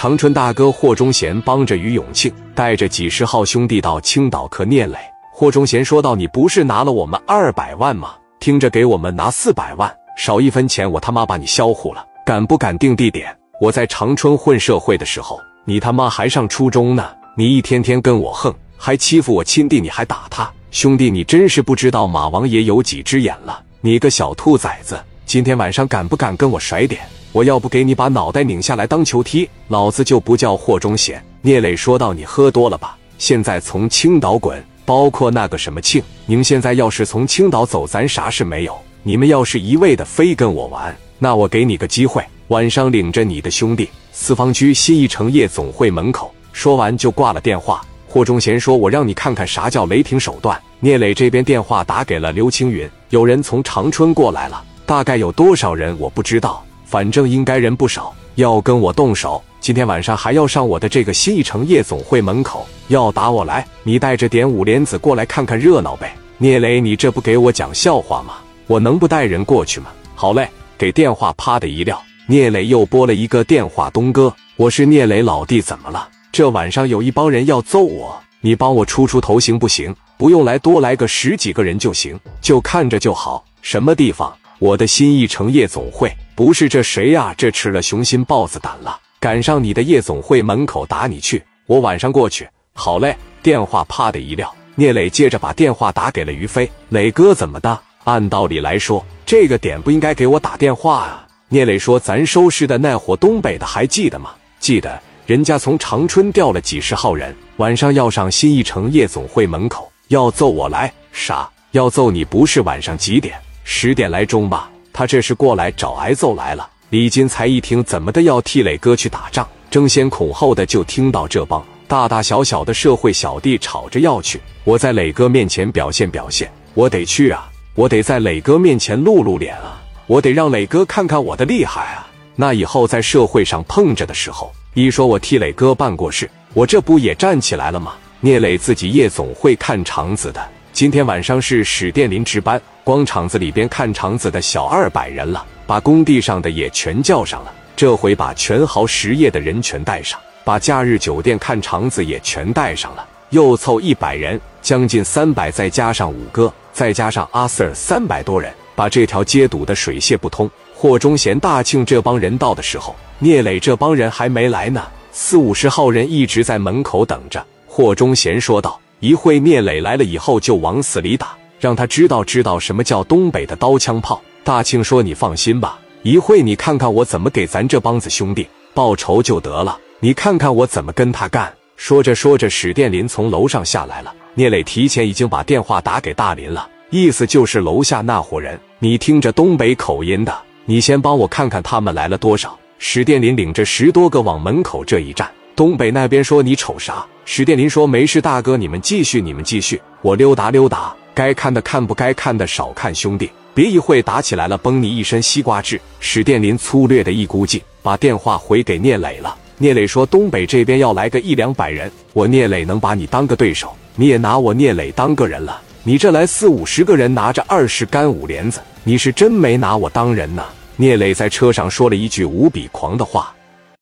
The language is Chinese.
长春大哥霍忠贤帮着于永庆带着几十号兄弟到青岛克聂磊。霍忠贤说道：“你不是拿了我们二百万吗？听着给我们拿四百万，少一分钱我他妈把你销户了！敢不敢定地点？我在长春混社会的时候，你他妈还上初中呢！你一天天跟我横，还欺负我亲弟，你还打他，兄弟，你真是不知道马王爷有几只眼了！你个小兔崽子，今天晚上敢不敢跟我甩点？我要不给你把脑袋拧下来当球踢，老子就不叫霍忠贤！”聂磊说道：“你喝多了吧？现在从青岛滚！”包括那个什么庆，你们现在要是从青岛走，咱啥事没有。你们要是一味的非跟我玩，那我给你个机会，晚上领着你的兄弟，四方区新一城夜总会门口。说完就挂了电话。霍忠贤说：“我让你看看啥叫雷霆手段。”聂磊这边电话打给了刘青云，有人从长春过来了，大概有多少人我不知道，反正应该人不少，要跟我动手。今天晚上还要上我的这个新一城夜总会门口，要打我来，你带着点五莲子过来看看热闹呗。聂磊，你这不给我讲笑话吗？我能不带人过去吗？好嘞，给电话啪的一撂，聂磊又拨了一个电话。东哥，我是聂磊老弟，怎么了？这晚上有一帮人要揍我，你帮我出出头行不行？不用来，多来个十几个人就行，就看着就好。什么地方？我的新一城夜总会。不是这谁呀？这吃了雄心豹子胆了。赶上你的夜总会门口打你去，我晚上过去。好嘞，电话啪的一撂。聂磊接着把电话打给了于飞。磊哥怎么的？按道理来说，这个点不应该给我打电话啊。聂磊说：“咱收拾的那伙东北的还记得吗？记得，人家从长春调了几十号人，晚上要上新一城夜总会门口，要揍我来。啥？要揍你？不是晚上几点？十点来钟吧？他这是过来找挨揍来了。”李金才一听，怎么的要替磊哥去打仗，争先恐后的就听到这帮大大小小的社会小弟吵着要去。我在磊哥面前表现表现，我得去啊，我得在磊哥面前露露脸啊，我得让磊哥看看我的厉害啊。那以后在社会上碰着的时候，一说我替磊哥办过事，我这不也站起来了吗？聂磊自己夜总会看场子的，今天晚上是史殿林值班，光场子里边看场子的小二百人了。把工地上的也全叫上了，这回把全豪实业的人全带上，把假日酒店看场子也全带上了，又凑一百人，将近三百，再加上五哥，再加上阿 Sir，三百多人，把这条街堵得水泄不通。霍忠贤、大庆这帮人到的时候，聂磊这帮人还没来呢，四五十号人一直在门口等着。霍忠贤说道：“一会聂磊来了以后，就往死里打，让他知道知道什么叫东北的刀枪炮。”大庆说：“你放心吧，一会你看看我怎么给咱这帮子兄弟报仇就得了。你看看我怎么跟他干。”说着说着，史殿林从楼上下来了。聂磊提前已经把电话打给大林了，意思就是楼下那伙人，你听着东北口音的，你先帮我看看他们来了多少。史殿林领着十多个往门口这一站，东北那边说：“你瞅啥？”史殿林说：“没事，大哥，你们继续，你们继续，我溜达溜达，该看的看，不该看的少看，兄弟。”别一会打起来了，崩你一身西瓜汁！史殿林粗略的一估计，把电话回给聂磊了。聂磊说：“东北这边要来个一两百人，我聂磊能把你当个对手？你也拿我聂磊当个人了？你这来四五十个人，拿着二十杆五连子，你是真没拿我当人呐！”聂磊在车上说了一句无比狂的话。